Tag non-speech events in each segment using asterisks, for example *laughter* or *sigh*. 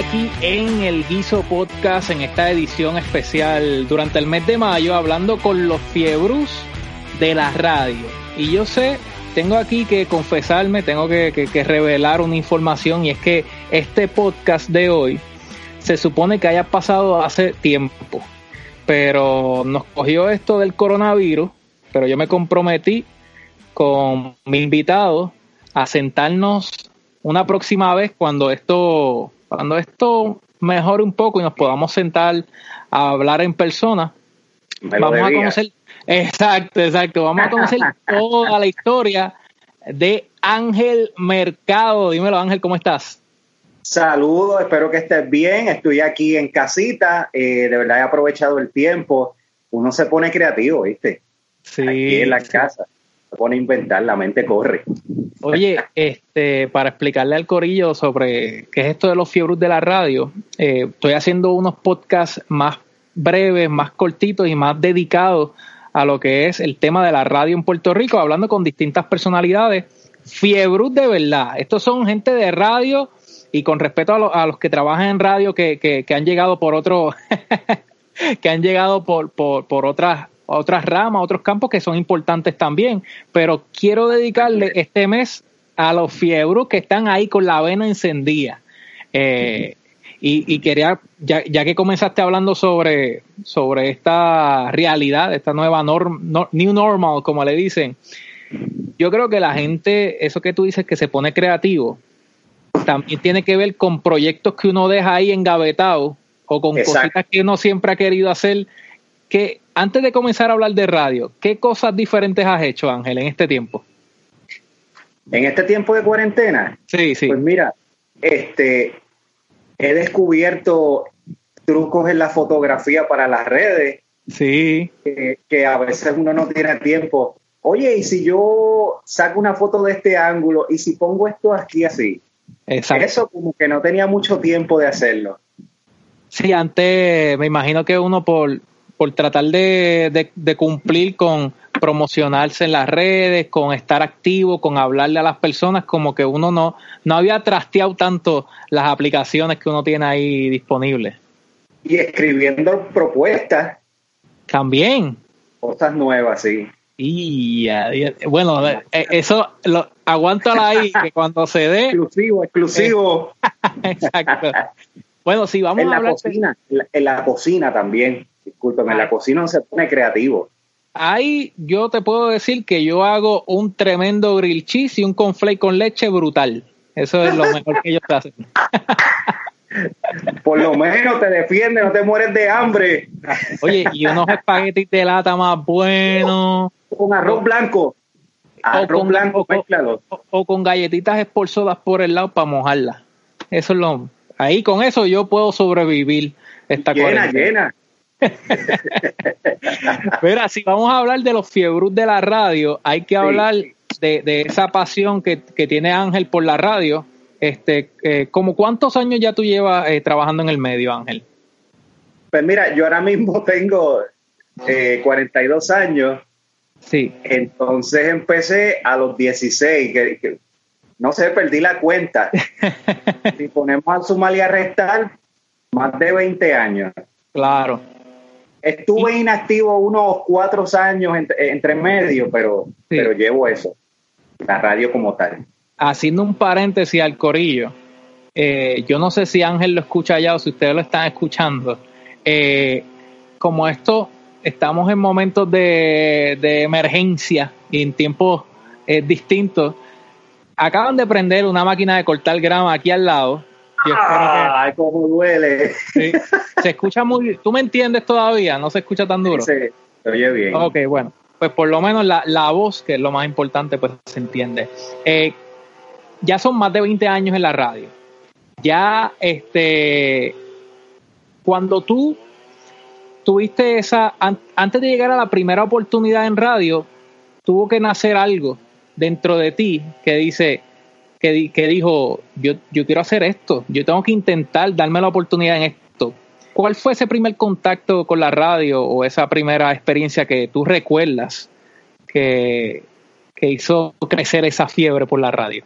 aquí en el Guiso Podcast en esta edición especial durante el mes de mayo hablando con los fiebrus de la radio. Y yo sé, tengo aquí que confesarme, tengo que, que revelar una información y es que este podcast de hoy se supone que haya pasado hace tiempo, pero nos cogió esto del coronavirus, pero yo me comprometí con mi invitado a sentarnos una próxima vez cuando esto cuando esto mejore un poco y nos podamos sentar a hablar en persona, vamos a conocer, exacto, exacto, vamos a conocer *laughs* toda la historia de Ángel Mercado. Dímelo, Ángel, ¿cómo estás? Saludos, espero que estés bien. Estoy aquí en casita. Eh, de verdad he aprovechado el tiempo. Uno se pone creativo, ¿viste? Sí. Aquí en la casa. Se pone a inventar, la mente corre. Oye, *laughs* este, para explicarle al corillo sobre qué es esto de los fiebros de la radio, eh, estoy haciendo unos podcasts más breves, más cortitos y más dedicados a lo que es el tema de la radio en Puerto Rico, hablando con distintas personalidades. Fiebrus de verdad. Estos son gente de radio y con respeto a, los que trabajan en radio que, que, han llegado por otro, *laughs* que han llegado por, por, por otras otras ramas, otros campos que son importantes también, pero quiero dedicarle este mes a los fiebros que están ahí con la vena encendida. Eh, y, quería, ya, ya, que comenzaste hablando sobre, sobre esta realidad, esta nueva norm, new normal, como le dicen, yo creo que la gente, eso que tú dices que se pone creativo, también tiene que ver con proyectos que uno deja ahí engavetados o con cositas que uno siempre ha querido hacer que antes de comenzar a hablar de radio, ¿qué cosas diferentes has hecho, Ángel, en este tiempo? En este tiempo de cuarentena. Sí, sí. Pues mira, este, he descubierto trucos en la fotografía para las redes. Sí. Que, a veces uno no tiene tiempo. Oye, y si yo saco una foto de este ángulo y si pongo esto aquí así. Exacto. Eso como que no tenía mucho tiempo de hacerlo. Sí, antes me imagino que uno por, por tratar de, cumplir con promocionarse en las redes, con estar activo, con hablarle a las personas, como que uno no, no había trasteado tanto las aplicaciones que uno tiene ahí disponibles. Y escribiendo propuestas. También. Cosas nuevas, sí. Y bueno, eh, eso lo, aguántala ahí, que *laughs* cuando se dé. Exclusivo, exclusivo. *laughs* exacto. Bueno, si vamos en a la Cocina, en la cocina también discúlpeme, la cocina no se pone creativo. Ahí yo te puedo decir que yo hago un tremendo grill cheese y un conflate con leche brutal. Eso es lo mejor que ellos hacen. Por lo menos te defiende, no te mueres de hambre. Oye, y unos espaguetis de lata más buenos. Con arroz blanco. Arroz o con, blanco, o, o, con galletitas esporzadas por el lado para mojarlas. Eso es lo. Ahí con eso yo puedo sobrevivir esta Llena, llena. Mira, si vamos a hablar de los fiebrus de la radio, hay que hablar de, esa pasión que, tiene Ángel por la radio. Este, eh, ¿Como cuántos años ya tú llevas eh, trabajando en el medio, Ángel? Pues mira, yo ahora mismo tengo 42 eh, años. Sí. Entonces empecé a los 16, que, no sé, perdí la cuenta. *laughs* si ponemos a sumar y a restar, más de 20 años. Claro. Estuve inactivo unos cuatro años entre, medio, pero, pero llevo eso, la radio como tal. Haciendo un paréntesis al corillo, eh, yo no sé si Ángel lo escucha ya o si ustedes lo están escuchando. Eh, como esto, estamos en momentos de, emergencia y en tiempos eh, distintos. Acaban de prender una máquina de cortar grama aquí al lado Ay, cómo duele. Se escucha muy. ¿Tú me entiendes todavía? ¿No se escucha tan duro? Sí, se oye bien. Ok, bueno. Pues por lo menos la, la voz, que es lo más importante, pues se entiende. Eh, ya son más de 20 años en la radio. Ya, este. Cuando tú tuviste esa. antes de llegar a la primera oportunidad en radio, tuvo que nacer algo dentro de ti que dice que, dijo, yo, yo quiero hacer esto, yo tengo que intentar darme la oportunidad en esto. ¿Cuál fue ese primer contacto con la radio o esa primera experiencia que tú recuerdas que, que hizo crecer esa fiebre por la radio?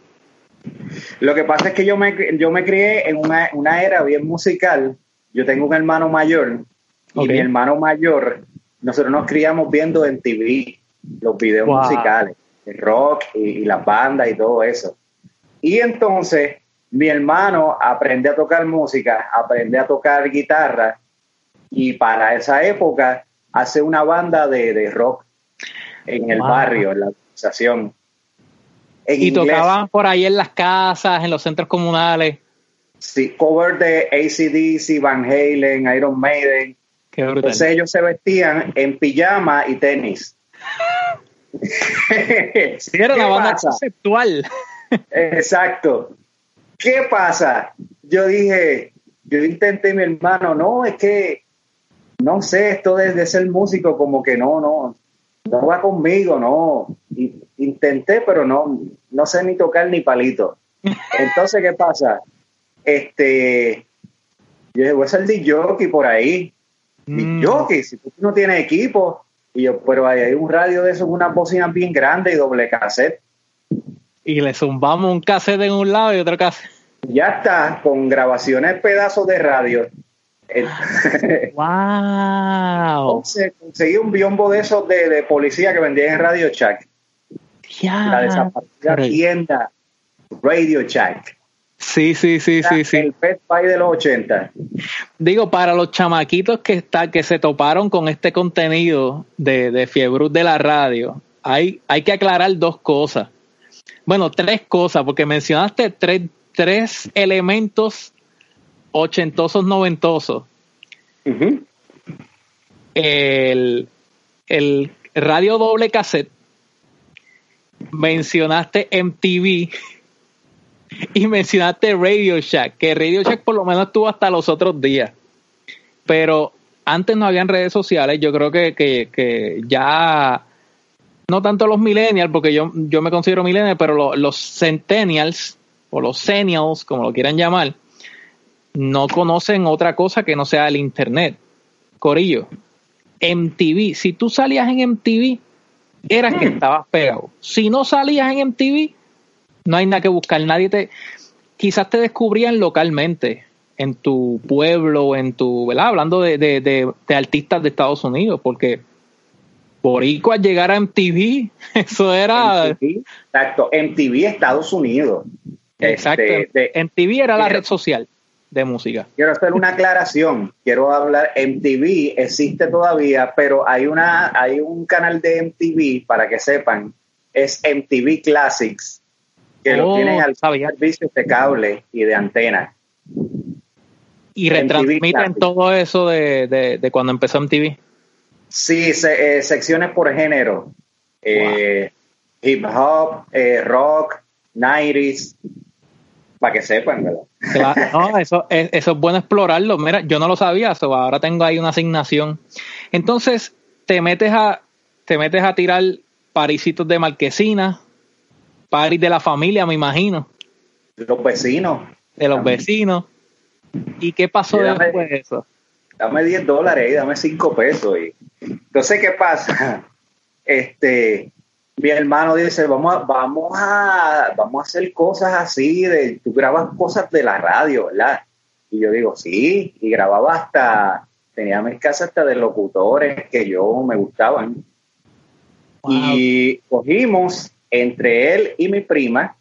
Lo que pasa es que yo me, yo me crié en una, una era bien musical. Yo tengo un hermano mayor y mi hermano mayor, nosotros nos criamos viendo en TV los videos musicales, el rock y, y las bandas y todo eso. Y entonces mi hermano aprende a tocar música, aprende a tocar guitarra y para esa época hace una banda de, rock en el barrio, en la organización. y tocaban por ahí en las casas, en los centros comunales. Sí, cover de ACDC, Van Halen, Iron Maiden. Qué Entonces ellos se vestían en pijama y tenis. *laughs* sí, era una banda conceptual. Exacto. ¿Qué pasa? Yo dije, yo intenté mi hermano, no, es que, no sé, esto de, ser músico como que no, no, no va conmigo, no. intenté, pero no, no sé ni tocar ni palito. Entonces, ¿qué pasa? Este, yo dije, voy a ser de jockey por ahí. Mm. jockey, si tú no tienes equipo. Y yo, pero hay un radio de eso, una bocina bien grande y doble cassette y le zumbamos un cassette en un lado y otro cassette. Ya está, con grabaciones pedazos de radio. *laughs* ¡Wow! conseguí un biombo de esos de, policía que vendían en Radio Shack. La desaparecida tienda Radio Shack. Sí, sí, sí, sí, sí. El Pet Pie de los 80. Digo, para los chamaquitos que está, que se toparon con este contenido de, de Fiebrut de la radio, hay, hay que aclarar dos cosas. Bueno, tres cosas, porque mencionaste tres, tres elementos ochentosos, noventosos. el, el radio doble cassette, mencionaste MTV y mencionaste Radio Shack, que Radio Shack por lo menos estuvo hasta los otros días. Pero antes no habían redes sociales, yo creo que, que, que ya no tanto los millennials, porque yo, yo me considero millennial, pero los centennials o los senials, como lo quieran llamar, no conocen otra cosa que no sea el internet. Corillo, MTV, si tú salías en MTV, eras que estabas pegado. Si no salías en MTV, no hay nada que buscar. Nadie te, quizás te descubrían localmente, en tu pueblo, en tu, ¿verdad? Hablando de, de, de artistas de Estados Unidos, porque al llegar a MTV, *laughs* eso era... exacto, MTV Estados Unidos. Exacto, este, MTV era la red social de música. Quiero hacer una aclaración, quiero hablar, MTV existe todavía, pero hay, una, hay un canal de MTV, para que sepan, es MTV Classics, que lo oh, tienen al servicio de cable y de antena. Y retransmiten todo eso de, de, de cuando empezó MTV. Sí, eh, secciones por género. Eh, hip hop, eh, rock, 90s, para que sepan, ¿verdad? *laughs* no, eso, es, eso es bueno explorarlo. Mira, yo no lo sabía, ahora tengo ahí una asignación. Entonces, te metes a, te metes a tirar parisitos de marquesina, paris de la familia, me imagino. De los vecinos. De los vecinos. ¿Y qué pasó después de eso? Dame 10 dólares y dame 5 pesos. Y, entonces, ¿qué pasa? *laughs* Este, mi hermano dice, vamos a, vamos a, vamos a hacer cosas así, de, tú grabas cosas de la radio, ¿verdad? Y yo digo, sí, y grababa hasta, tenía mis casas hasta de locutores que yo me gustaban. Y cogimos entre él y mi prima,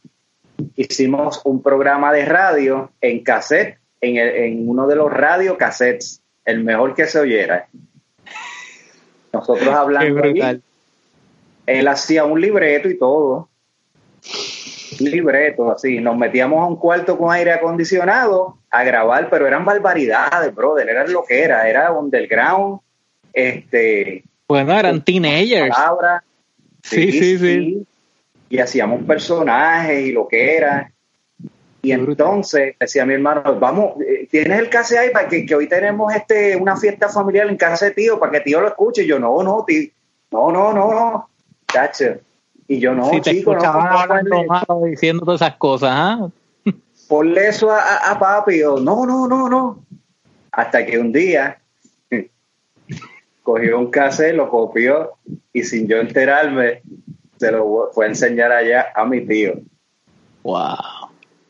hicimos un programa de radio en cassette, en, en uno de los radio cassettes el mejor que se oyera. Nosotros hablando. él hacía un libreto y todo. libreto, así. Nos metíamos a un cuarto con aire acondicionado a grabar, pero eran barbaridades, brother. Era lo que era. Era underground. Este. Bueno, eran teenagers. sí, sí, sí, Y hacíamos personajes y lo que era. Y entonces decía mi hermano, vamos, eh, ¿tienes el case ahí para que, hoy tenemos este una fiesta familiar en casa de tío para que tío lo escuche? Y yo, no, no, tío, no, no, no, no, chacho. Y yo, no, si chico, no, diciendo todas esas cosas, ¿ah? Ponle eso a, papi. yo, no, no, no, no. Hasta que un día *laughs* cogió un cassette, lo copió y sin yo enterarme, se lo fue a enseñar allá a mi tío. Wow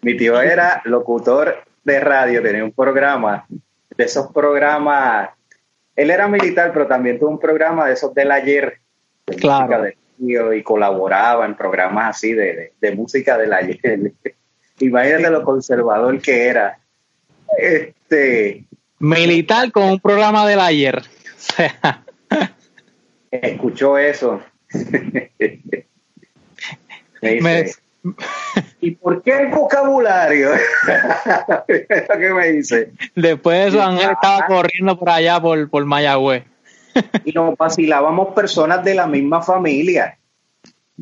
Mi tío era locutor de radio, tenía un programa, de esos programas, él era militar, pero también tuvo un programa de esos del ayer, claro. y colaboraba en programas así de, música del ayer. *laughs* Imagínate lo conservador que era. Este militar con un programa del ayer. Escuchó eso. *laughs* Me ¿Y por qué el vocabulario? *laughs* ¿Qué me dice? Después de eso, Ángel estaba corriendo por allá por, por Mayagüez. y nos vacilábamos personas de la misma familia.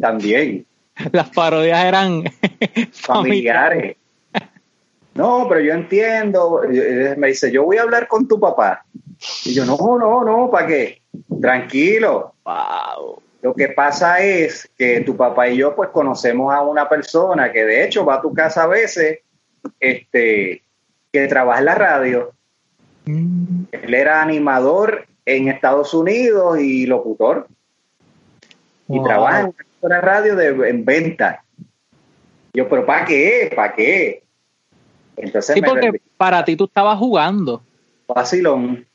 También. Las parodias eran *laughs* familiares. No, pero yo entiendo. Me dice, yo voy a hablar con tu papá. Y yo, no, no, no, ¿para qué? Tranquilo. Wow. Lo que pasa es que tu papá y yo pues conocemos a una persona que de hecho va a tu casa a veces, este, que trabaja en la radio. Mm. Él era animador en Estados Unidos y locutor. Y trabaja en una radio de, en venta. Yo, pero ¿para qué? ¿Para qué? Entonces sí, porque para ti tú estabas jugando. Vacilón.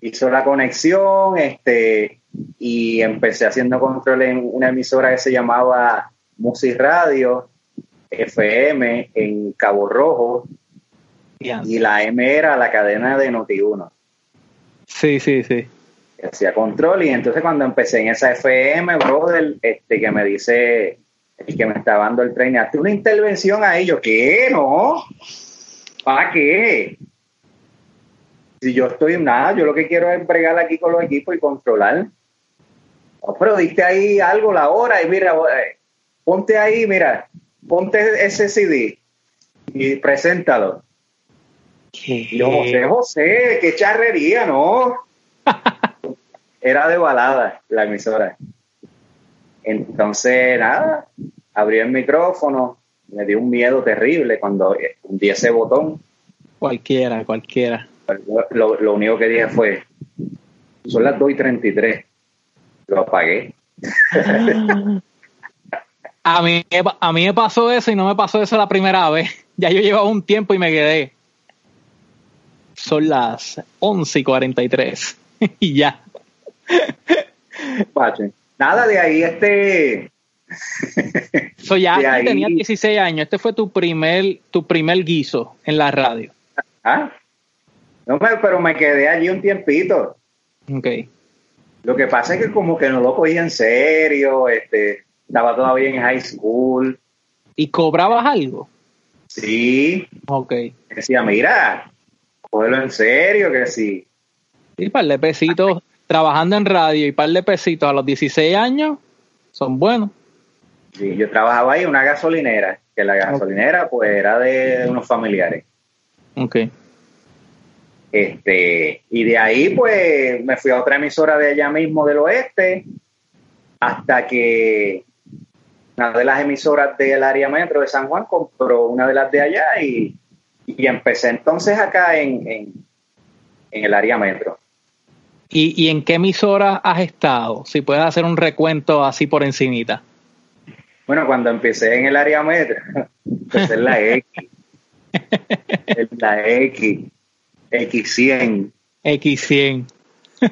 Hizo la conexión, este, y empecé haciendo control en una emisora que se llamaba Music Radio FM en Cabo Rojo y la M era la cadena de Noti1. Sí, sí, sí. Hacía control y entonces cuando empecé en esa FM, brother, este que me dice el que me está dando el tren, hazte una intervención ahí, yo, ¿qué? No, ¿para qué? Si yo estoy en nada, yo lo que quiero es bregar aquí con los equipos y controlar. Oh, pero diste ahí algo la hora y mira, eh, ponte ahí, mira, ponte ese CD y preséntalo. Y yo, José, José, qué charrería, ¿no? *laughs* Era de balada la emisora. Entonces, nada, abrí el micrófono, me dio un miedo terrible cuando hundí ese botón. Cualquiera, cualquiera. Lo, lo único que dije fue, son las 2 y 33 lo apagué. a, mí, a mí me pasó eso y no me pasó eso la primera vez. *laughs* Ya yo llevaba un tiempo y me quedé. Son las 11 y 43 *laughs* y ya. Nada de ahí, este. *laughs* so ya tenía 16 años. Este fue tu primer, tu primer guiso en la radio. Ah, no, pero me quedé allí un tiempito. Ok. Lo que pasa es que como que no lo cogía en serio, este, estaba todavía en high school. ¿Y cobrabas algo? Sí. Ok. Decía, mira, cógelo en serio, que sí. Y par de pesitos, *laughs* trabajando en radio y par de pesitos a los 16 años, son buenos. Sí, yo trabajaba ahí en una gasolinera, que la gasolinera pues era de unos familiares. Ok. Este, y de ahí, pues, me fui a otra emisora de allá mismo del oeste, hasta que una de las emisoras del área metro de San Juan compró una de las de allá y, empecé entonces acá en, en, el área metro. ¿Y, ¿Y, en qué emisora has estado? Si puedes hacer un recuento así por encimita. Bueno, cuando empecé en el área metro, *laughs* empecé en la X. *laughs* en la X. X100. X100.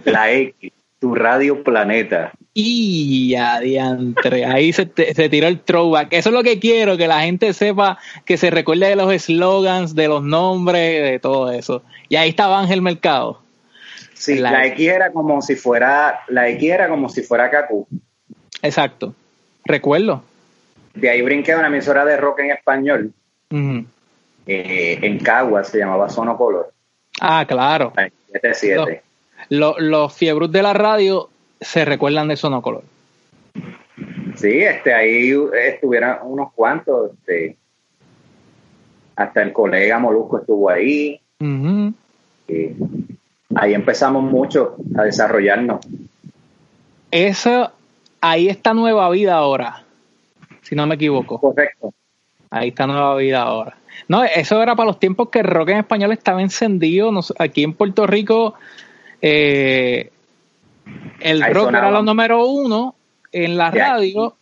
La X, tu radio planeta. Y adiantre, ahí se, se, tiró el throwback. Eso es lo que quiero, que la gente sepa, que se recuerde de los slogans, de los nombres, de todo eso. Y ahí estaba Ángel Mercado. Sí, la, X era como si fuera, la X era como si fuera Kaku. Exacto. Recuerdo. De ahí brinqué a una emisora de rock en español. Eh, en Cagua se llamaba Sonocolor. Ah, claro. Los, fiebrus de la radio se recuerdan de Sonocolor. Sí, este, ahí estuvieron unos cuantos, este, hasta el colega Molusco estuvo ahí. ahí empezamos mucho a desarrollarnos. Eso, ahí está Nueva Vida ahora, si no me equivoco. Correcto. Ahí está Nueva Vida ahora. No, eso era para los tiempos que el rock en español estaba encendido. aquí en Puerto Rico, eh, el rock era lo número uno en la radio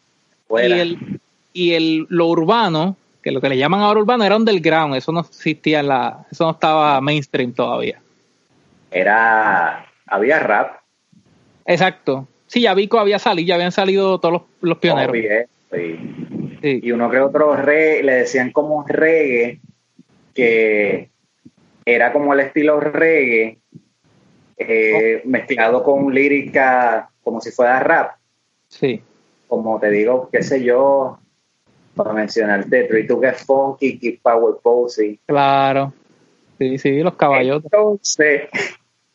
y, el, y el, lo urbano que lo que le llaman ahora urbano era underground, eso no existía en la, eso no estaba mainstream todavía. Era, había rap. Exacto. Sí, ya Vico había salido, ya habían salido todos los, pioneros. Y uno que otro reggae, le decían como reggae, que era como el estilo reggae, eh, mezclado con lírica como si fuera rap. Sí. Como te digo, qué sé yo, para mencionarte, Three to Get Funky, Keep Power Posey. Claro. Sí, sí, los caballos. Entonces,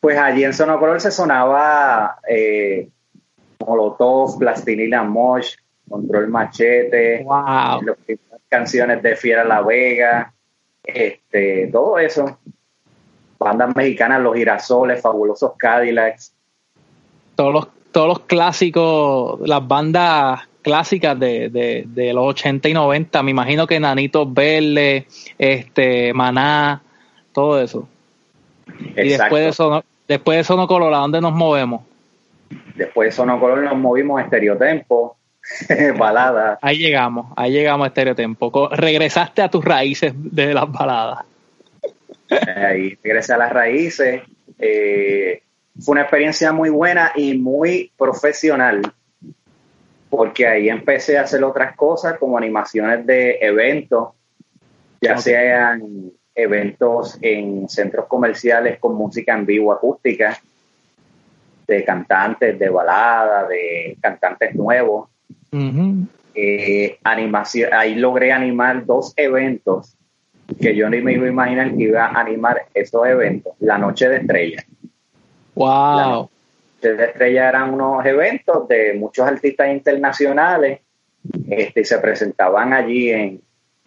pues allí en Sonocolor se sonaba eh, Molotov, Plastilina Mosh, Control Machete, wow. las canciones de Fiera La Vega, este, todo eso. Bandas mexicanas, Los Girasoles, Fabulosos Cadillacs. Todos los, todos los clásicos, las bandas clásicas de, de, los 80 y 90, me imagino que Nanitos Verdes, este, Maná, todo eso. Y después de eso, después de Sonocolor, ¿a dónde nos movemos? Después de Sonocolor nos movimos a Estereotempo, *laughs* balada. Ahí llegamos, ahí llegamos a Estereotempo. Regresaste a tus raíces de las baladas. Ahí regresé a las raíces. Eh, fue una experiencia muy buena y muy profesional, porque ahí empecé a hacer otras cosas como animaciones de eventos, ya sean eventos en centros comerciales con música en vivo acústica, de cantantes de balada, de cantantes nuevos. Eh, animación, ahí logré animar dos eventos que yo ni me iba a imaginar que iba a animar esos eventos. La Noche de Estrella. Wow. La Noche de Estrella eran unos eventos de muchos artistas internacionales este, y se presentaban allí en,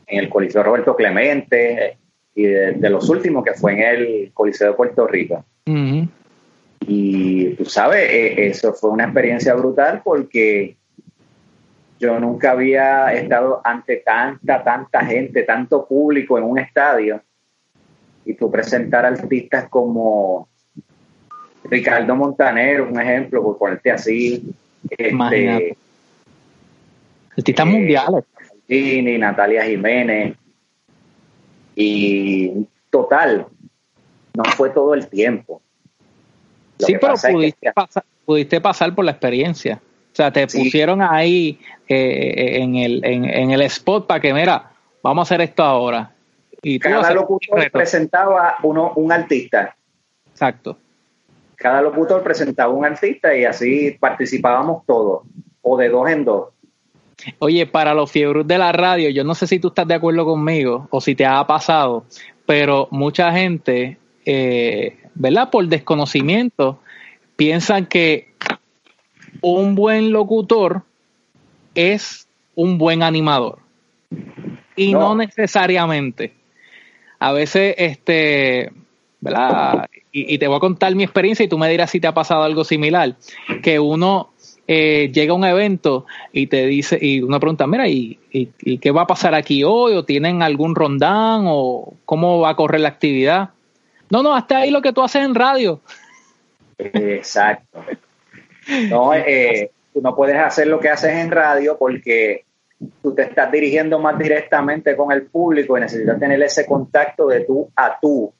el Coliseo Roberto Clemente y de, los últimos que fue en el Coliseo de Puerto Rico. Y tú sabes, eh, eso fue una experiencia brutal porque yo nunca había estado ante tanta, tanta gente, tanto público en un estadio. Y tú presentar artistas como Ricardo Montanero, un ejemplo, por ponerte así. Este, artistas eh, mundiales. Natalia Jiménez. Y total, no fue todo el tiempo sí, pero pudiste, pasar, pudiste pasar por la experiencia. O sea, te pusieron ahí eh, en, el, en, el spot para que, mira, vamos a hacer esto ahora. Y Cada locutor presentaba uno, un artista. Exacto. Cada locutor presentaba un artista y así participábamos todos, o de dos en dos. Oye, para los fiebros de la radio, yo no sé si tú estás de acuerdo conmigo o si te ha pasado, pero mucha gente eh, ¿verdad? Por desconocimiento, piensan que un buen locutor es un buen animador. Y no, necesariamente. A veces, este, ¿verdad? Y, te voy a contar mi experiencia y tú me dirás si te ha pasado algo similar. Que uno eh, llega a un evento y te dice, y uno pregunta, mira, ¿y, ¿y, qué va a pasar aquí hoy? ¿O tienen algún rondán? ¿O cómo va a correr la actividad? No, no, hasta ahí lo que tú haces en radio. Exacto. No, eh, tú no puedes hacer lo que haces en radio porque tú te estás dirigiendo más directamente con el público y necesitas tener ese contacto de tú a tú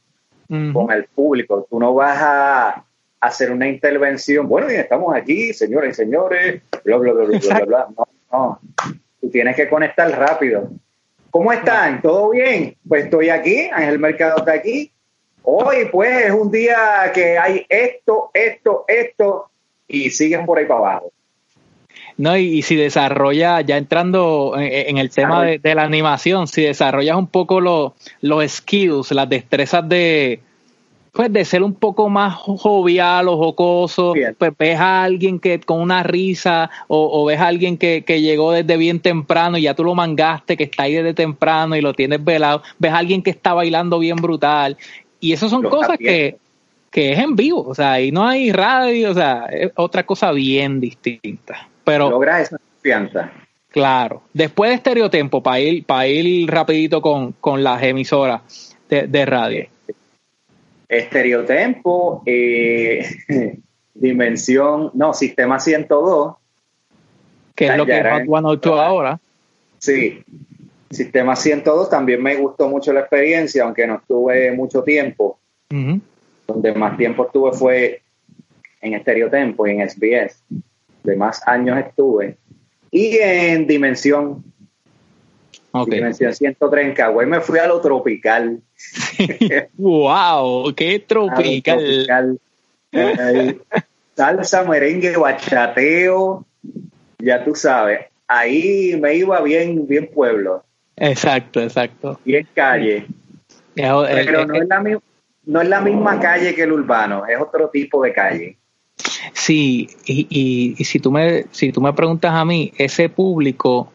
con el público. Tú no vas a hacer una intervención, bueno, bien, estamos aquí, señores y señores, bla, bla, bla, bla, bla, No, no. Tú tienes que conectar rápido. ¿Cómo están? ¿Todo bien? Pues estoy aquí, Ángel Mercado está aquí, Hoy pues es un día que hay esto, esto, esto y siguen por ahí para abajo. No, y, si desarrolla, ya entrando en, el tema de, la animación, si desarrollas un poco los skills, las destrezas de, pues de ser un poco más jovial o jocoso, pues ves a alguien que con una risa o, ves a alguien que, que, llegó desde bien temprano y ya tú lo mangaste, que está ahí desde temprano y lo tienes velado, ves a alguien que está bailando bien brutal y eso son cosas que, es en vivo, o sea, ahí no hay radio, o sea, es otra cosa bien distinta. Pero logra esa confianza. Claro. Después de Estereotempo, para ir, para ir rapidito con, las emisoras de, radio. Estereotempo, eh, *laughs* Dimensión, no, Sistema 102. Que es lo que es Hot 102 ahora. Sí. Sistema 102 también me gustó mucho la experiencia, aunque no estuve mucho tiempo. Donde más tiempo estuve fue en Estereotempo y en SBS. De más años estuve. Y en Dimensión. Dimensión 103 en Cagüey me fui a lo tropical. *laughs* ¡Wow! ¡Qué tropical! salsa, merengue, bachateo, ya tú sabes. Ahí me iba bien, bien pueblo. Exacto, exacto. Bien calle. Pero no, es la, no es la misma calle que el urbano, es otro tipo de calle. Sí, y, y, si, tú me, si tú me preguntas a mí, ese público,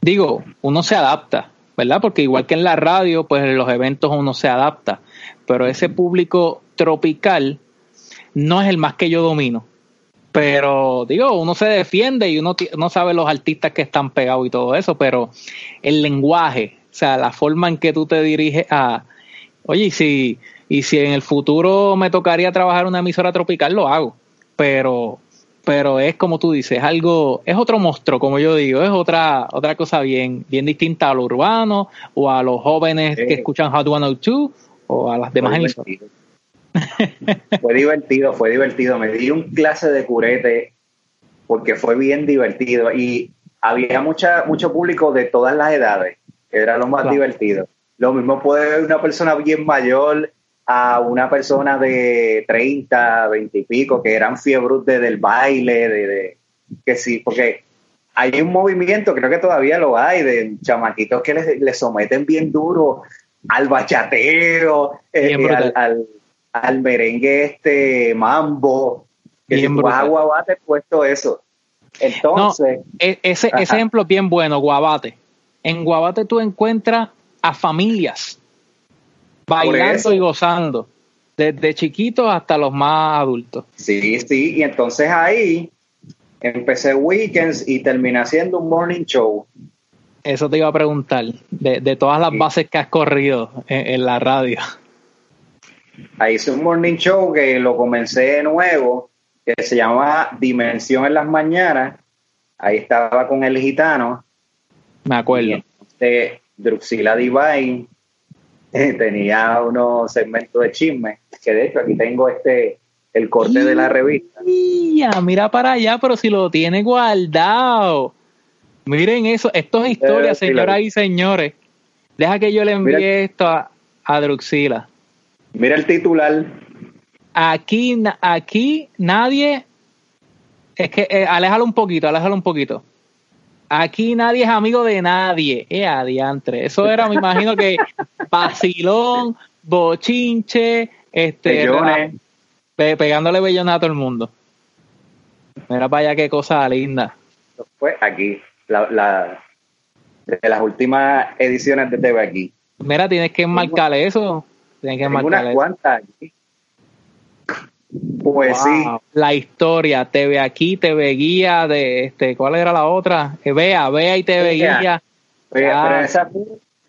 digo, uno se adapta, ¿verdad? Porque igual que en la radio, pues en los eventos uno se adapta, pero ese público tropical no es el más que yo domino. Pero digo, uno se defiende y uno no sabe los artistas que están pegados y todo eso, pero el lenguaje, o sea, la forma en que tú te diriges a, oye, si, y si en el futuro me tocaría trabajar una emisora tropical, lo hago. Pero, pero es como tú dices, es algo, es otro monstruo, como yo digo, es otra, otra cosa bien, bien distinta a lo urbano o a los jóvenes que escuchan Hot 102 o a las demás emisoras fue divertido, fue divertido. Me di un clase de curete porque fue bien divertido y había mucha, mucho público de todas las edades. Era lo más divertido. Lo mismo puede ver una persona bien mayor a una persona de 30, 20 y pico, que eran fiebres de, del baile, de, que sí, porque hay un movimiento, creo que todavía lo hay, de chamaquitos que le someten bien duro al bachateo, eh, al al merengue este mambo, que si Guabate puesto eso. Entonces, e-, ese, ejemplo es bien bueno, Guabate. En Guabate tú encuentras a familias bailando y gozando, desde chiquitos hasta los más adultos. Sí, sí, y entonces ahí empecé weekends y terminé haciendo un morning show. Eso te iba a preguntar, de, todas las bases que has corrido en la radio. Ahí hice un morning show que lo comencé de nuevo, que se llamaba Dimensión en las Mañanas. Ahí estaba con el gitano. Me acuerdo. de Druxila Divine *laughs* tenía unos segmentos de chisme, que de hecho aquí tengo este el corte de la revista. Mira, mira para allá, pero si lo tiene guardado. Miren eso, esto es historia, señoras y señores. Deja que yo le envíe esto a, a Druxila. Mira el titular. Aquí, aquí nadie. Es que eh, aléjalo un poquito, aléjalo un poquito. Aquí nadie es amigo de nadie. Eh, adiantre. Eso era, me imagino que *laughs* vacilón, *laughs* bochinche, este. pegándole bellones a todo el mundo. Mira para allá qué cosa linda. Pues aquí, la, la, de las últimas ediciones de TV aquí. Mira, tienes que enmarcarle eso. Tienen que marcar unas cuantas Pues sí. La historia, TV aquí, TV guía, de este, ¿cuál era la otra? Eh, vea, vea y TV guía. pero esa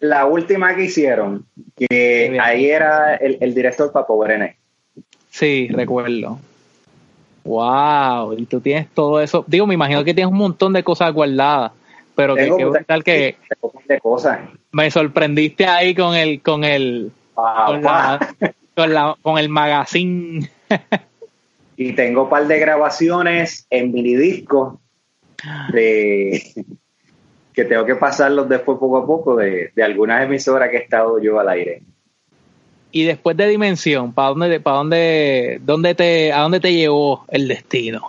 la última que hicieron, que ahí era el, director Papo Brené. Sí, recuerdo. Wow, y tú tienes todo eso. Digo, me imagino que tienes un montón de cosas guardadas, pero que, tal que de cosas. me sorprendiste ahí con el con el con, el magazine. y tengo un par de grabaciones en minidisco de *laughs* que tengo que pasarlos después poco a poco de, algunas emisoras que he estado yo al aire. Y después de Dimensión, ¿para dónde, para dónde, dónde te, a dónde te llevó el destino?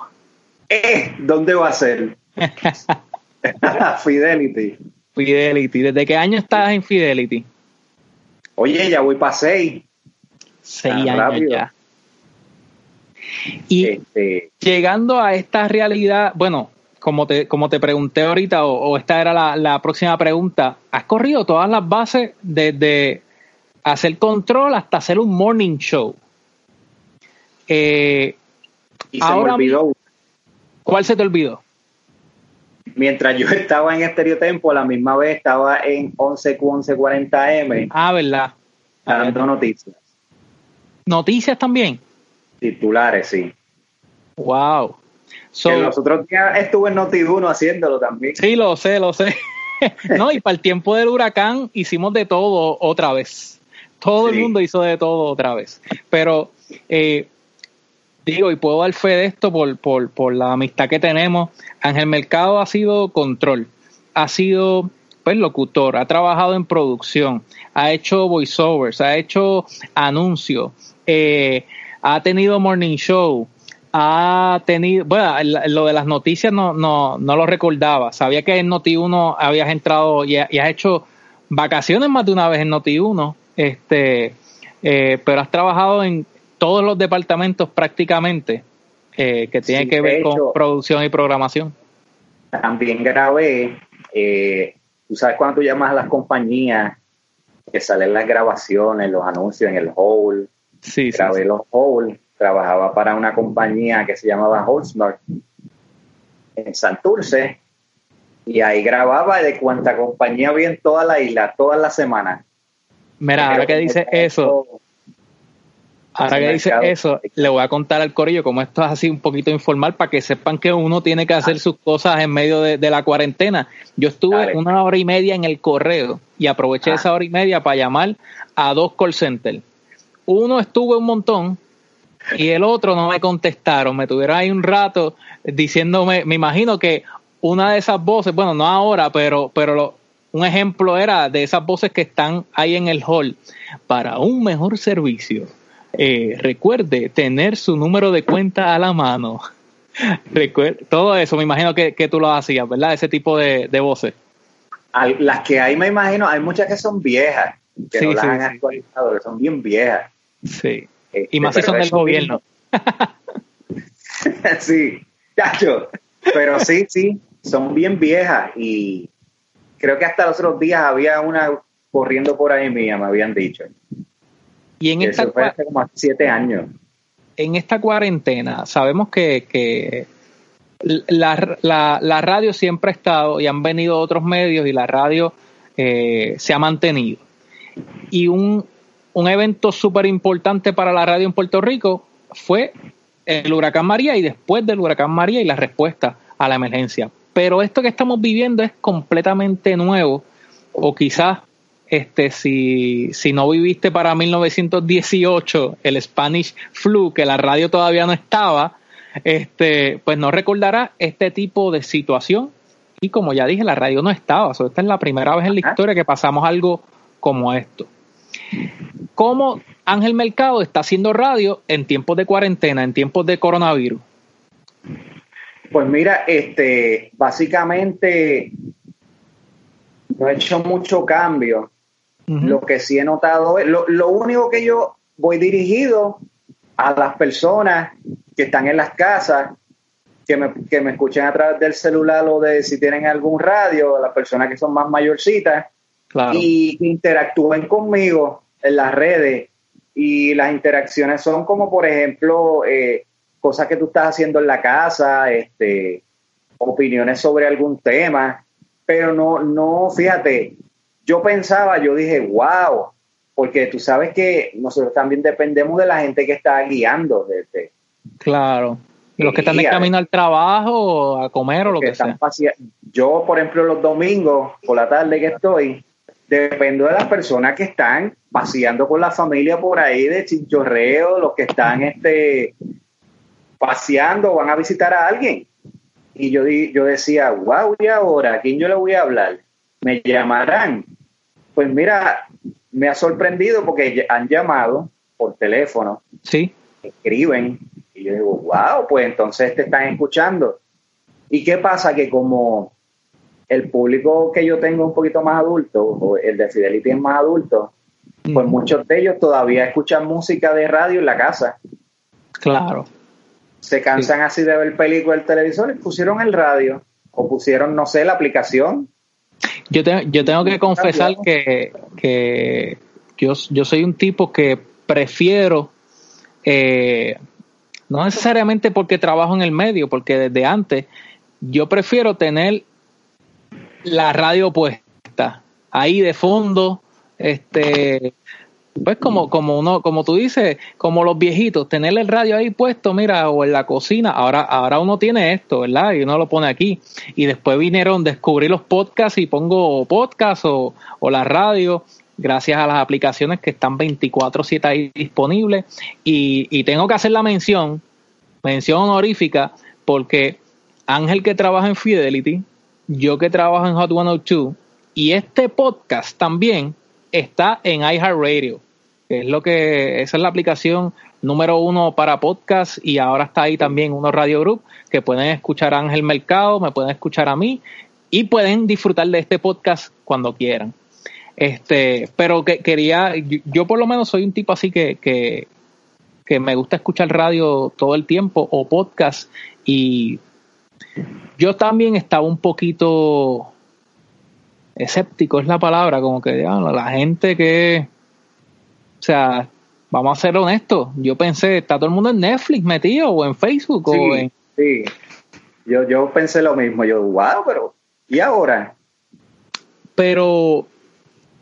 Eh, ¿Dónde va a ser? *laughs* Fidelity. Fidelity. ¿Desde qué año estás en Fidelity? Oye, ya voy para seis. Seis años ya. Y este, llegando a esta realidad, bueno, como te, como te pregunté ahorita, o, esta era la, próxima pregunta, has corrido todas las bases desde hacer control hasta hacer un morning show. Eh, y se me olvidó. ¿Cuál se te olvidó? mientras yo estaba en Estereotempo, la misma vez estaba en 11 1140M. Ah, ¿verdad? Dando noticias. ¿Noticias también? Titulares, sí. Wow. So, que los otros días estuve en Noti1 haciéndolo también. Sí, lo sé, lo sé. *laughs* no, y para el tiempo del huracán hicimos de todo otra vez. Todo el mundo hizo de todo otra vez. Pero eh, digo, y puedo dar fe de esto por, por, por la amistad que tenemos. Ángel Mercado ha sido control, ha sido pues locutor, ha trabajado en producción, ha hecho voiceovers, ha hecho anuncios, eh, ha tenido morning show, ha tenido, bueno, lo de las noticias no, no, no lo recordaba, sabía que en Noti1 habías entrado y, has hecho vacaciones más de una vez en Noti1, este, eh, pero has trabajado en todos los departamentos prácticamente eh, que tienen que ver con producción y programación. También grabé eh, tú sabes cuando tú llamas a las compañías que salen las grabaciones, los anuncios en el hall. Sí, Grabé los hall. Trabajaba para una compañía que se llamaba Holzmark en Santurce. Y ahí grababa de cuánta compañía había en toda la isla, todas las semanas. Mira, ahora que dice eso, Ahora que dice eso, le voy a contar al corillo como esto es así un poquito informal para que sepan que uno tiene que hacer sus cosas en medio de, la cuarentena. Yo estuve una hora y media en el correo y aproveché ah. esa hora y media para llamar a dos call centers. Uno estuvo un montón *laughs* y el otro no me contestaron. Me tuvieron ahí un rato diciéndome, me imagino que una de esas voces, bueno, no ahora, pero, pero un ejemplo era de esas voces que están ahí en el hall para un mejor servicio eh, recuerde tener su número de cuenta a la mano. *laughs* todo eso, me imagino que, tú lo hacías, ¿verdad? Ese tipo de, voces. las que hay, me imagino, hay muchas que son viejas, que no las han actualizado, que son bien viejas. Sí. Y más si son del gobierno. *laughs* sí, chacho. Pero sí, sí, son bien viejas y creo que hasta los otros días había una corriendo por ahí mía, me habían dicho. Y en esta, como siete años. En esta cuarentena, sabemos que, la, radio siempre ha estado y han venido otros medios y la radio eh, se ha mantenido. Y un, un evento súper importante para la radio en Puerto Rico fue el huracán María y después del huracán María y la respuesta a la emergencia. Pero esto que estamos viviendo es completamente nuevo o quizás este, si, si no viviste para 1918 el Spanish Flu, que la radio todavía no estaba, este, pues no recordará este tipo de situación. Y como ya dije, la radio no estaba. esta es la primera vez en la historia que pasamos algo como esto. ¿Cómo Ángel Mercado está haciendo radio en tiempos de cuarentena, en tiempos de coronavirus? Pues mira, este, básicamente no he hecho mucho cambio. Lo que sí he notado es, lo, lo único que yo voy dirigido a las personas que están en las casas, que me, que me escuchen a través del celular o de si tienen algún radio, a las personas que son más mayorcitas, y que interactúen conmigo en las redes. Y las interacciones son como, por ejemplo, eh, cosas que tú estás haciendo en la casa, este, opiniones sobre algún tema, pero no, no, fíjate, yo pensaba, yo dije, wow, porque tú sabes que nosotros también dependemos de la gente que está guiando. Desde, claro. Los que están de camino al trabajo, a comer o lo que, sea. Yo, por ejemplo, los domingos, por la tarde que estoy, dependo de las personas que están paseando con la familia por ahí de chinchorreo, los que están este, paseando van a visitar a alguien. Y yo, yo decía, wow, ¿y ahora? ¿A quién yo le voy a hablar? me llamarán. Pues mira, me ha sorprendido porque han llamado por teléfono. Sí. Escriben. Y yo digo, wow, pues entonces te están escuchando. ¿Y qué pasa? Que como el público que yo tengo un poquito más adulto, o el de Fidelity es más adulto, pues muchos de ellos todavía escuchan música de radio en la casa. Claro. Se cansan así de ver películas el televisor y pusieron el radio o pusieron, no sé, la aplicación yo, yo tengo que confesar que, yo, soy un tipo que prefiero, eh, no necesariamente porque trabajo en el medio, porque desde antes, yo prefiero tener la radio puesta ahí de fondo, este pues como, como uno, como tú dices, como los viejitos, tener el radio ahí puesto, mira, o en la cocina, ahora, ahora uno tiene esto, ¿verdad? Y uno lo pone aquí. Y después vinieron, descubrí los podcasts y pongo podcast o, o la radio, gracias a las aplicaciones que están 24-7 ahí disponibles. Y, y tengo que hacer la mención, mención honorífica, porque Ángel que trabaja en Fidelity, yo que trabajo en Hot 102, y este podcast también está en iHeartRadio, que es lo que, esa es la aplicación número uno para podcast y ahora está ahí también uno Radio Group que pueden escuchar a Ángel Mercado, me pueden escuchar a mí y pueden disfrutar de este podcast cuando quieran. Este, pero que quería, yo, por lo menos soy un tipo así que, que, que me gusta escuchar radio todo el tiempo o podcast y yo también estaba un poquito escéptico es la palabra, como que la gente que, o sea, vamos a ser honestos, yo pensé, está todo el mundo en Netflix metido o en Facebook sí, o en... Sí, yo, yo pensé lo mismo, yo, wow, pero ¿y ahora? Pero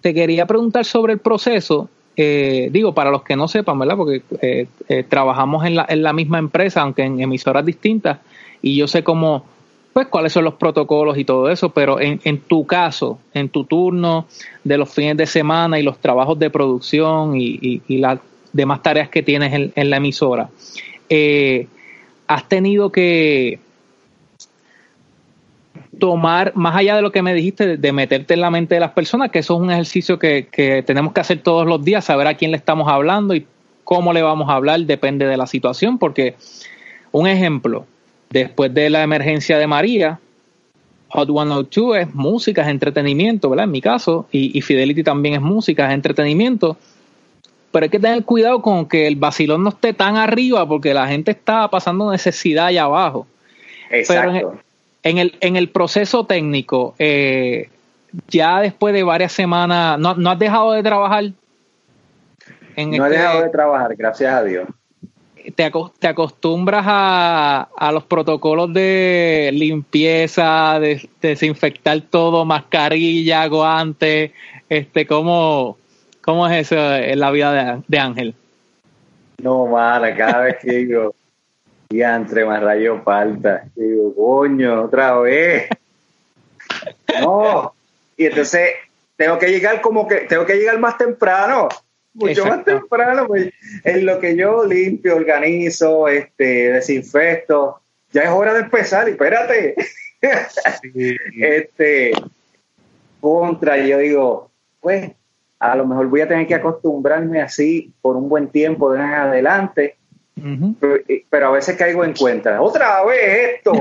te quería preguntar sobre el proceso, eh, digo, para los que no sepan, ¿verdad? Porque eh, eh, trabajamos en la, en la misma empresa, aunque en emisoras distintas, y yo sé cómo pues cuáles son los protocolos y todo eso, pero en, en, tu caso, en tu turno de los fines de semana y los trabajos de producción y, y, las demás tareas que tienes en, en la emisora, eh, has tenido que tomar, más allá de lo que me dijiste, de meterte en la mente de las personas, que eso es un ejercicio que, que tenemos que hacer todos los días, saber a quién le estamos hablando y cómo le vamos a hablar, depende de la situación, porque un ejemplo, Después de la emergencia de María, Hot 102 es música, es entretenimiento, ¿verdad? En mi caso, y, Fidelity también es música, es entretenimiento. Pero hay que tener cuidado con que el vacilón no esté tan arriba porque la gente está pasando necesidad allá abajo. Exacto. en el, en el, proceso técnico, eh, ya después de varias semanas, ¿no, no has dejado de trabajar? En no he este dejado de trabajar, gracias a Dios te, acostumbras a, a, los protocolos de limpieza, de, desinfectar todo, mascarilla, guantes, este, ¿cómo, cómo es eso en la vida de, Ángel? No, mala, cada vez que digo, entre más rayo falta, digo, coño, otra vez. No, y entonces tengo que llegar como que, tengo que llegar más temprano mucho más temprano, pues, en lo que yo limpio, organizo, este, desinfecto, ya es hora de empezar, y espérate. *laughs* este, contra, yo digo, pues, a lo mejor voy a tener que acostumbrarme así por un buen tiempo de pero, a veces caigo en cuenta, otra vez esto.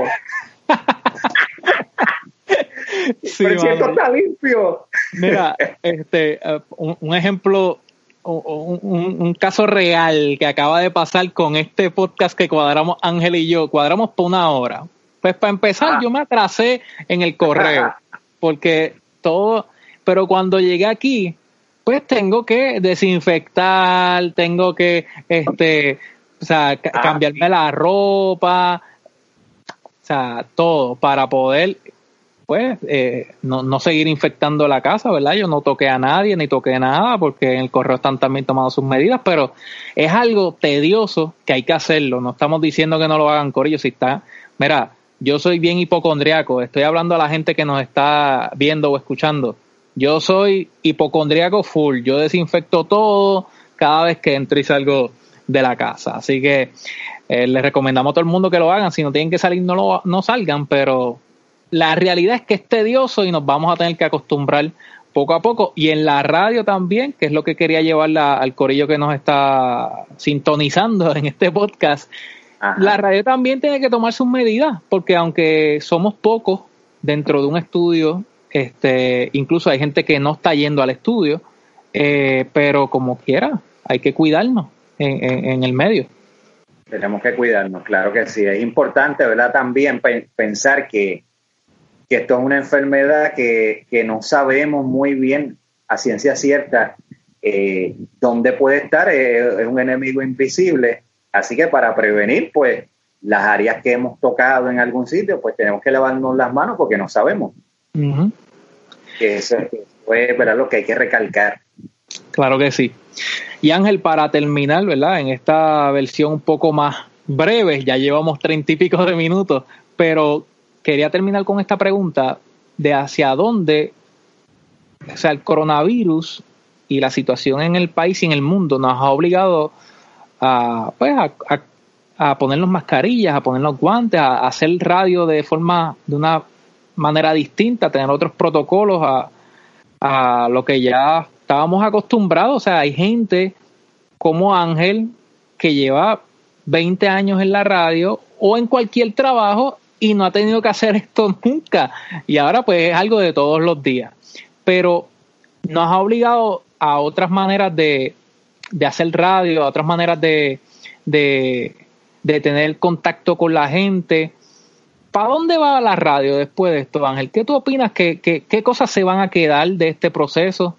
pero si esto está limpio. Mira, *laughs* este, uh, un, ejemplo un, un, caso real que acaba de pasar con este podcast que cuadramos Ángel y yo, cuadramos por una hora. Pues para empezar, ah. yo me atrasé en el correo, *laughs* porque todo, pero cuando llegué aquí, pues tengo que desinfectar, tengo que, este, o sea, ah, cambiarme la ropa, o sea, todo para poder pues eh, no, no, seguir infectando la casa, ¿verdad? Yo no toqué a nadie ni toqué nada porque en el correo están también tomando sus medidas, pero es algo tedioso que hay que hacerlo. No estamos diciendo que no lo hagan corillo, si está, mira, yo soy bien hipocondriaco, estoy hablando a la gente que nos está viendo o escuchando. Yo soy hipocondriaco full, yo desinfecto todo cada vez que entro y salgo de la casa. Así que eh, les recomendamos a todo el mundo que lo hagan. Si no tienen que salir, no, lo, no salgan, pero la realidad es que es tedioso y nos vamos a tener que acostumbrar poco a poco. Y en la radio también, que es lo que quería llevar al corillo que nos está sintonizando en este podcast. La radio también tiene que tomar sus medidas, porque aunque somos pocos dentro de un estudio, este, incluso hay gente que no está yendo al estudio, eh, pero como quiera, hay que cuidarnos en, en el medio. Tenemos que cuidarnos, claro que sí. Es importante, ¿verdad? También pensar que que esto es una enfermedad que, no sabemos muy bien a ciencia cierta eh, dónde puede estar, es, un enemigo invisible, así que para prevenir, pues las áreas que hemos tocado en algún sitio, pues tenemos que lavarnos las manos porque no sabemos. que eso, es lo que hay que recalcar. Claro que sí. Y Ángel, para terminar, ¿verdad? En esta versión un poco más breve, ya llevamos treinta y pico de minutos, pero quería terminar con esta pregunta de hacia dónde, o sea, el coronavirus y la situación en el país y en el mundo nos ha obligado a, pues, a, ponernos mascarillas, a ponernos guantes, a, hacer radio de forma, de una manera distinta, a tener otros protocolos, a, a lo que ya estábamos acostumbrados. O sea, hay gente como Ángel que lleva 20 años en la radio o en cualquier trabajo y no ha tenido que hacer *laughs* esto nunca. Y ahora pues es algo de todos los días. Pero nos ha obligado a otras maneras de, hacer radio, a otras maneras de, de, tener contacto con la gente. ¿Para dónde va la radio después de esto, Ángel? ¿Qué tú opinas? ¿Qué, qué, cosas se van a quedar de este proceso?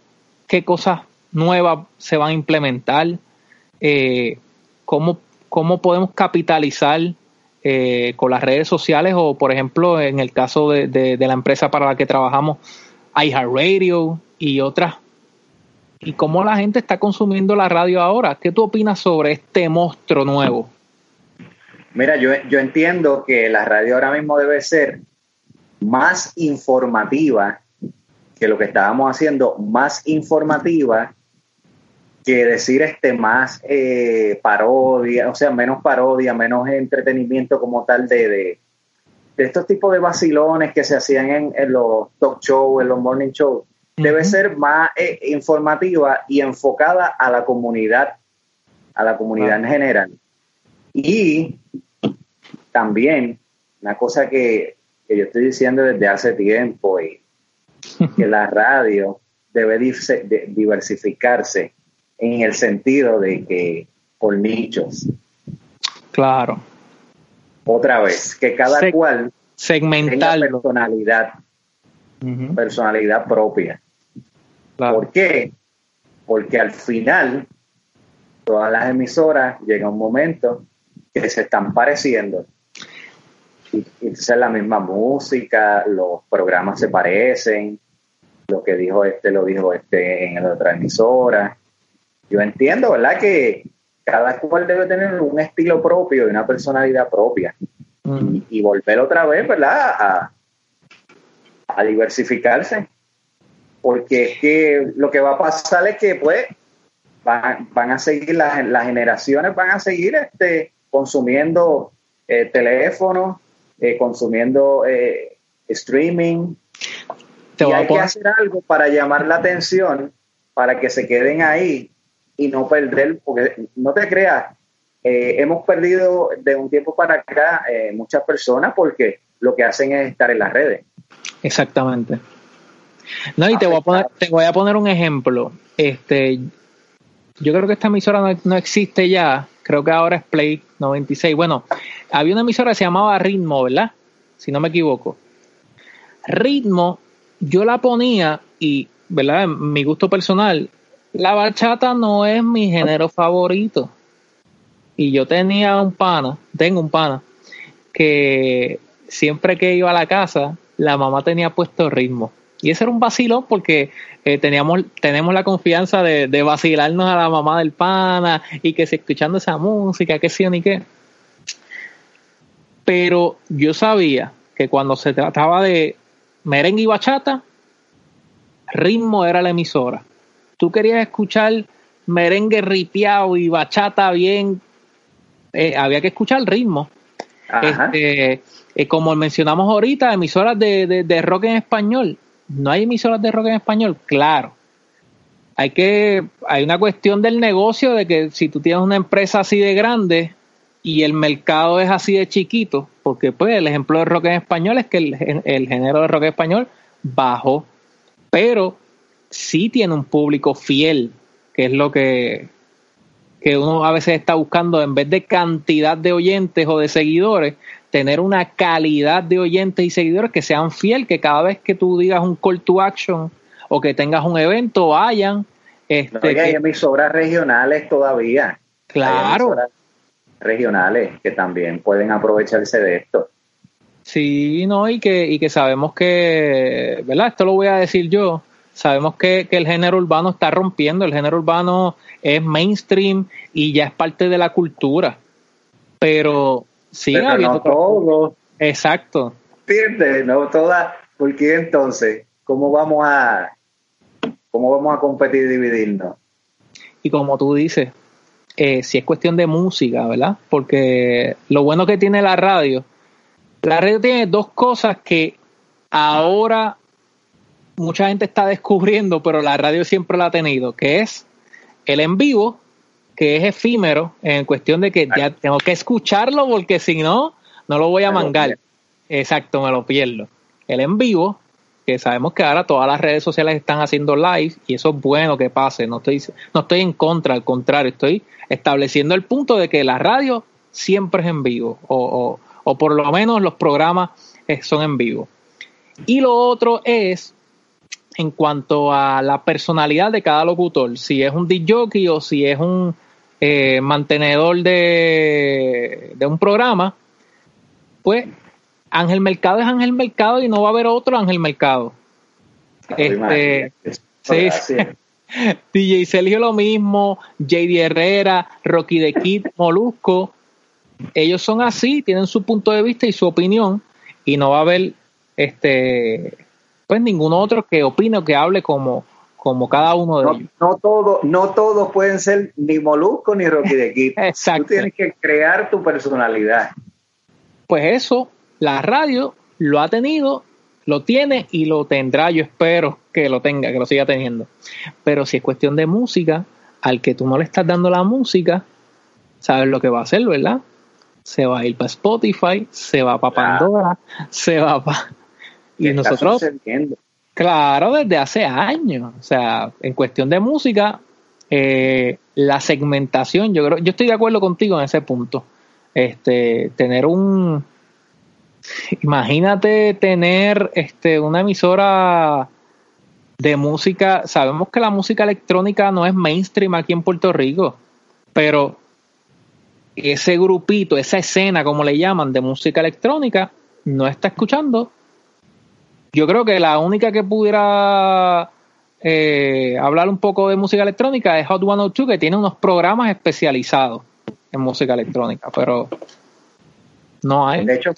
¿Qué cosas nuevas se van a implementar? Eh, ¿cómo, ¿Cómo podemos capitalizar eh, con las redes sociales o, por ejemplo, en el caso de, de, de la empresa para la que trabajamos, iHeartRadio y otras y cómo la gente está consumiendo la radio ahora. ¿Qué tú opinas sobre este monstruo nuevo? Mira, yo, yo entiendo que la radio ahora mismo debe ser más informativa que lo que estábamos haciendo, más informativa que decir este más eh, parodia, o sea, menos parodia, menos entretenimiento como tal de, de, estos tipos de vacilones que se hacían en, en los talk shows, en los morning shows debe ser más eh, informativa y enfocada a la comunidad, a la comunidad en general. Y también, una cosa que, yo estoy diciendo desde hace tiempo, y que la radio debe diversificarse en el sentido de que por nichos. Claro. Otra vez, que cada cual segmentar personalidad, personalidad propia. ¿Por qué? Porque al final todas las emisoras llega un momento que se están pareciendo. Y, es la misma música, los programas se parecen, lo que dijo este lo dijo este en la otra emisora. Yo entiendo, ¿verdad? Que cada cual debe tener un estilo propio y una personalidad propia. Y, volver otra vez, ¿verdad? A, a diversificarse porque es que lo que va a pasar es que pues van, van a seguir las, las, generaciones van a seguir este consumiendo eh, teléfono eh, consumiendo eh, streaming y hay que hacer algo para llamar la atención para que se queden ahí y no perder porque no te creas hemos perdido de un tiempo para acá muchas personas porque lo que hacen es estar en las redes exactamente no, y te voy a poner, te voy a poner un ejemplo. Este, yo creo que esta emisora no, existe ya. Creo que ahora es Play 96. Bueno, había una emisora que se llamaba Ritmo, ¿verdad? Si no me equivoco. Ritmo, yo la ponía y, ¿verdad? mi gusto personal, la bachata no es mi género favorito. Y yo tenía un pana, tengo un pana, que siempre que iba a la casa, la mamá tenía puesto ritmo. Y ese era un vacilón porque eh, teníamos, tenemos la confianza de, vacilarnos a la mamá del pana y que se escuchando esa música, qué sí ni qué. Pero yo sabía que cuando se trataba de merengue y bachata, ritmo era la emisora. Tú querías escuchar merengue ripiado y bachata bien, eh, había que escuchar ritmo. Este, eh, como mencionamos ahorita, emisoras de, de rock en español no hay emisoras de rock en español, claro. Hay que, hay una cuestión del negocio de que si tú tienes una empresa así de grande y el mercado es así de chiquito, porque pues el ejemplo de rock en español es que el, género de rock en español bajó, pero sí tiene un público fiel, que es lo que, que uno a veces está buscando en vez de cantidad de oyentes o de seguidores, tener una calidad de oyentes y seguidores que sean fiel, que cada vez que tú digas un call to action o que tengas un evento, vayan. Este, hay emisoras regionales todavía. Claro. regionales que también pueden aprovecharse de esto. Sí, no, y que, y que sabemos que, ¿verdad? Esto lo voy a decir yo, sabemos que, el género urbano está rompiendo, el género urbano es mainstream y ya es parte de la cultura. Pero sí, Pero no todo. Exacto. No toda, porque entonces, ¿cómo vamos a cómo vamos a competir y dividirnos? Y como tú dices, eh, si es cuestión de música, ¿verdad? Porque lo bueno que tiene la radio, la radio tiene dos cosas que ahora mucha gente está descubriendo, pero la radio siempre la ha tenido, que es el en vivo, que es efímero en cuestión de que ya tengo que escucharlo porque si no, no lo voy a mangar. Exacto, me lo pierdo. El en vivo, que sabemos que ahora todas las redes sociales están haciendo live y eso es bueno que pase, no estoy, no estoy en contra, al contrario, estoy estableciendo el punto de que la radio siempre es en vivo o, o, por lo menos los programas eh, son en vivo. Y lo otro es en cuanto a la personalidad de cada locutor, si es un DJ o si es un eh, mantenedor de, de un programa, pues Ángel Mercado es Ángel Mercado y no va a haber otro Ángel Mercado. Este, sí, *laughs* DJ Sergio lo mismo, JD Herrera, Rocky de Kid, *laughs* Molusco, ellos son así, tienen su punto de vista y su opinión y no va a haber este pues ningún otro que opine o que hable como como cada uno de ellos. No todos no todos pueden ser ni Molusco ni Rocky de. *laughs* Exacto. Tú tienes que crear tu personalidad. Pues eso la radio lo ha tenido, lo tiene y lo tendrá, yo espero que lo tenga, que lo siga teniendo. Pero si es cuestión de música, al que tú no le estás dando la música, sabes lo que va a hacer, ¿verdad? Se va a ir para Spotify, se va para Pandora, se va para... Y nosotros... Claro, desde hace años. O sea, en cuestión de música, eh, la segmentación, yo creo, yo estoy de acuerdo contigo en ese punto. Este, tener un, Imagínate tener este, una emisora de música. Sabemos que la música electrónica no es mainstream aquí en Puerto Rico, pero ese grupito, esa escena, como le llaman, de música electrónica, no está escuchando. Yo creo que la única que pudiera eh, hablar un poco de música electrónica es Hot 102, que tiene unos programas especializados en música electrónica, pero no hay. De hecho,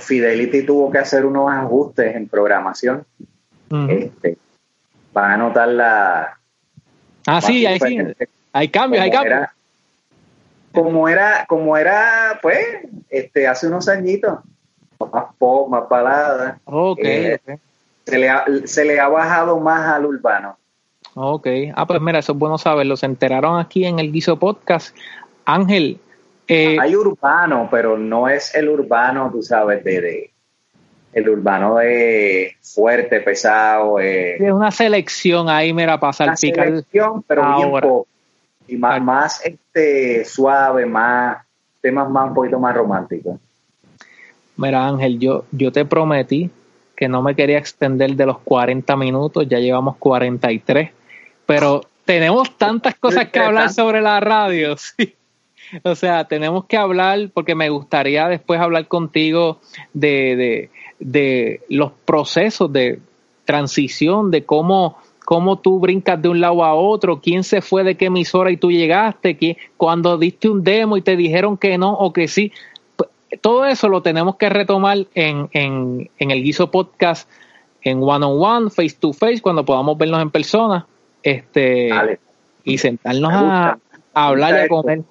Fidelity, tuvo que hacer unos ajustes en programación. este, van a notar la. Ah, sí, hay, sí. hay cambios, hay cambios. como era, como era, pues, este, hace unos añitos, más pop, más balada. Eh, okay, Se, le ha, se le ha bajado más al urbano. Ok, ah, pues mira, eso es bueno saberlo. Se enteraron aquí en el Guiso Podcast. Ángel, eh, Hay urbano, pero no es el urbano, tú sabes, de, el urbano de fuerte, pesado. Eh, es una selección ahí, mira, para salpicar. Una selección, pero bien pop. Y más, más este, suave, más temas más un poquito más románticos. Mira, Ángel, yo, yo te prometí que no me quería extender de los 40 minutos, ya llevamos 43, pero tenemos tantas cosas que hablar sobre la radio. *laughs* Sí. O sea, tenemos que hablar, porque me gustaría después hablar contigo de, de, los procesos de transición, de cómo, cómo tú brincas de un lado a otro, quién se fue de qué emisora y tú llegaste, quién, cuando diste un demo y te dijeron que no o que sí. Todo eso lo tenemos que retomar en, en, en el Guiso Podcast, en one on one, face to face, cuando podamos vernos en persona, este, y sentarnos a, hablar y a comer.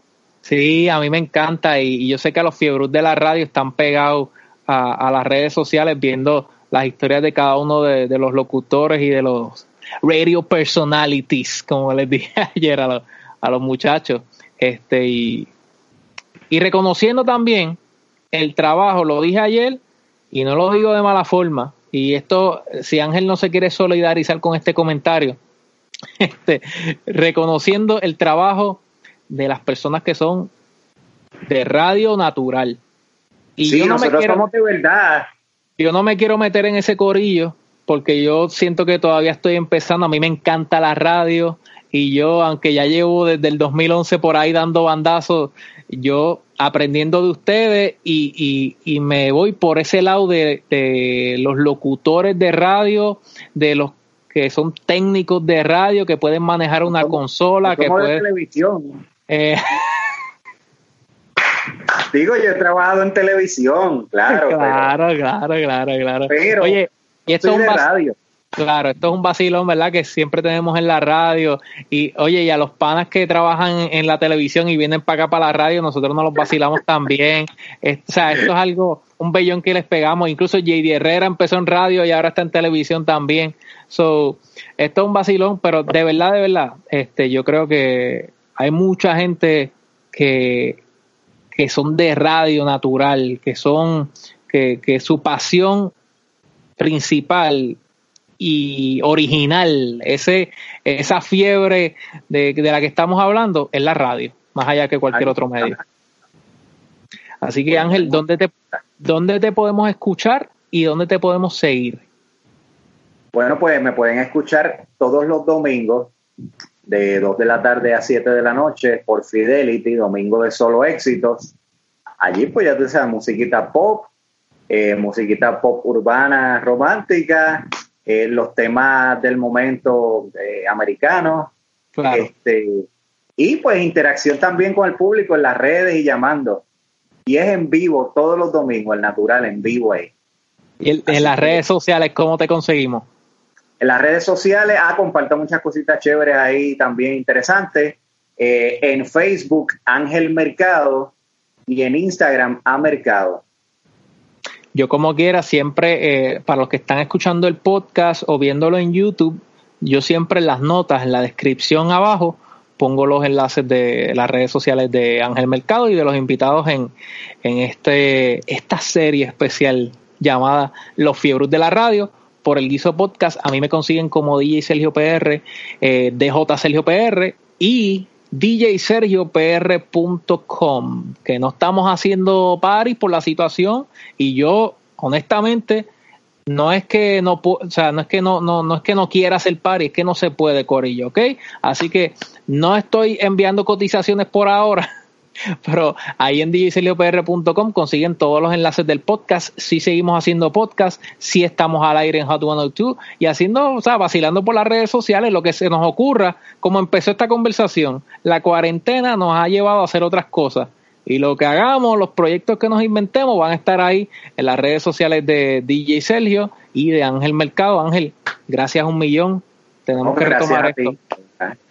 Sí, a mí me encanta y, yo sé que a los fiebros de la radio están pegados a, las redes sociales viendo las historias de cada uno de, los locutores y de los radio personalities, como les dije *laughs* ayer a, los, a los muchachos. Este, y, y reconociendo también el trabajo, lo dije ayer y no lo digo de mala forma. Y esto, si Ángel no se quiere solidarizar con este comentario, *laughs* este, reconociendo el trabajo de las personas que son de radio natural. Y yo no me quiero, de verdad. Yo no me quiero meter en ese corillo porque yo siento que todavía estoy empezando. A mí me encanta la radio y yo, aunque ya llevo desde el 2011 por ahí dando bandazos, yo aprendiendo de ustedes y, y, me voy por ese lado de, de, los locutores de radio, de los que son técnicos de radio, que pueden manejar una consola, que pueden... televisión. Eh, *laughs* Digo, yo he trabajado en televisión, claro. *laughs* Claro, claro, claro, claro. Pero Oye, y esto es un radio. Claro, esto es un vacilón, ¿verdad? Que siempre tenemos en la radio. Y oye, y a los panas que trabajan en la televisión y vienen para acá para la radio, nosotros nos los vacilamos también. o sea, esto es algo, un bellón que les pegamos. Incluso JD Herrera empezó en radio y ahora está en televisión también. So, esto es un vacilón, pero de verdad, de verdad, este, yo creo que hay mucha gente que, que son de radio natural, que son, que, que su pasión principal y original, ese, esa fiebre de, la que estamos hablando, es la radio, más allá que cualquier otro medio. Así que Ángel, ¿dónde te, ¿dónde te podemos escuchar y dónde te podemos seguir? Bueno, pues me pueden escuchar todos los domingos de 2 de la tarde a 7 de la noche por Fidelity, domingo de solo éxitos. Allí pues ya te sabes, musiquita pop, eh, musiquita pop urbana romántica, eh, los temas del momento eh, americano. Este, y pues interacción también con el público en las redes y llamando. Y es en vivo todos los domingos, el natural, en vivo ahí. ¿Y en las redes sociales cómo te conseguimos? En las redes sociales, ah, comparto muchas cositas chéveres ahí también interesantes. Eh, en Facebook, Ángel Mercado, y en Instagram, A Mercado. Yo como quiera, siempre, eh, para los que están escuchando el podcast o viéndolo en YouTube, yo siempre en las notas, en la descripción abajo, pongo los enlaces de las redes sociales de Ángel Mercado y de los invitados en, en este, esta serie especial llamada Los Fiebros de la Radio por el Guiso Podcast. A mí me consiguen como DJ Sergio PR, eh, DJ Sergio PR y djsergiopr.com, que no estamos haciendo paris por la situación y yo honestamente no es que no o sea, no es que no, no, no es que no quiera hacer party, es que no se puede, Corillo, ¿ok? Así que no estoy enviando cotizaciones por ahora *laughs* pero ahí en djceliopr.com consiguen todos los enlaces del podcast. Si seguimos haciendo podcast, si estamos al aire en Hot 102 y haciendo, o sea, vacilando por las redes sociales, lo que se nos ocurra, como empezó esta conversación. La cuarentena nos ha llevado a hacer otras cosas. Y lo que hagamos, los proyectos que nos inventemos van a estar ahí en las redes sociales de DJ Sergio y de Ángel Mercado. Ángel, gracias un millón. Tenemos que retomar esto.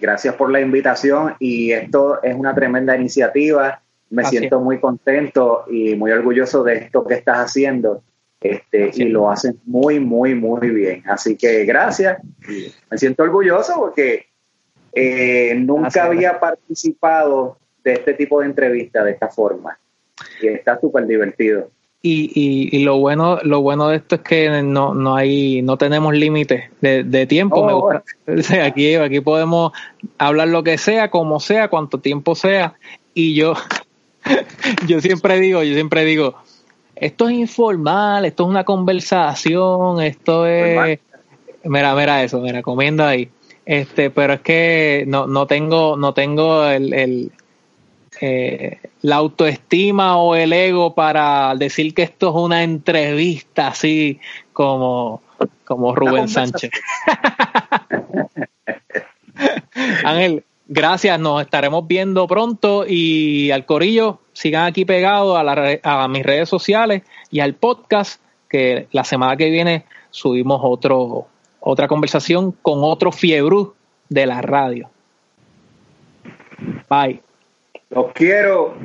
Gracias por la invitación y esto es una tremenda iniciativa. Me siento muy contento y muy orgulloso de esto que estás haciendo. Este, y lo hacen muy, muy, muy bien. Así que gracias. Me siento orgulloso porque eh, nunca había participado de este tipo de entrevista de esta forma. Y está súper divertido. Y, y, lo bueno lo bueno de esto es que no, no hay no tenemos límites de, tiempo. Oh, *laughs* aquí aquí podemos hablar lo que sea como sea cuanto tiempo sea. Y yo *laughs* yo siempre digo yo siempre digo esto es informal esto es una conversación esto es mira mira eso mira comiendo ahí. Este pero es que no no tengo no tengo el eh, la autoestima o el ego para decir que esto es una entrevista así como, como Rubén Sánchez. *laughs* Ángel, gracias, nos estaremos viendo pronto y al corillo, sigan aquí pegados a, a mis redes sociales y al podcast que la semana que viene subimos otro, otra conversación con otro fiebre de la radio. Bye. Los quiero.